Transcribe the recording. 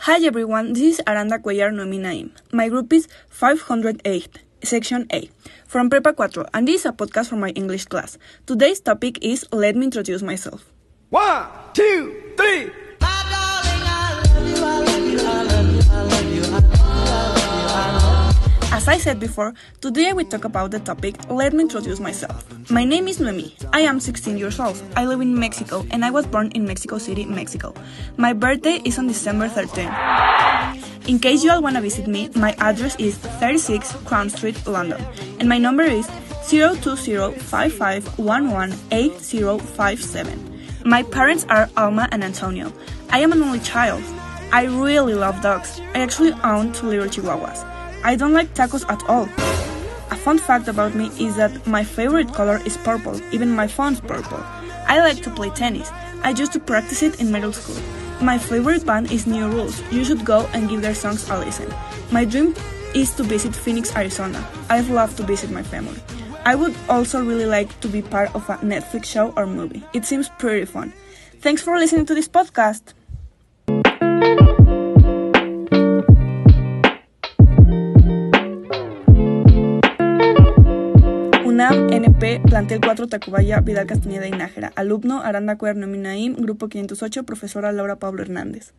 Hi everyone, this is Aranda Cuellar Noemi Naim. My group is 508, Section A, from Prepa 4, and this is a podcast for my English class. Today's topic is Let me introduce myself. One, two, three. As I said before, today will talk about the topic Let me introduce myself. My name is Noemi. I am 16 years old. I live in Mexico and I was born in Mexico City, Mexico. My birthday is on December 13. In case you all want to visit me, my address is 36 Crown Street, London, and my number is 02055118057. My parents are Alma and Antonio. I am an only child. I really love dogs. I actually own two little chihuahuas. I don't like tacos at all. A fun fact about me is that my favorite color is purple, even my phone's purple. I like to play tennis. I used to practice it in middle school. My favorite band is New Rules. You should go and give their songs a listen. My dream is to visit Phoenix, Arizona. I'd love to visit my family. I would also really like to be part of a Netflix show or movie. It seems pretty fun. Thanks for listening to this podcast. NP, Plantel 4, Tacubaya, Vidal Castañeda y Nájera. Alumno, Aranda Cuerno Minaim, Grupo 508, Profesora Laura Pablo Hernández.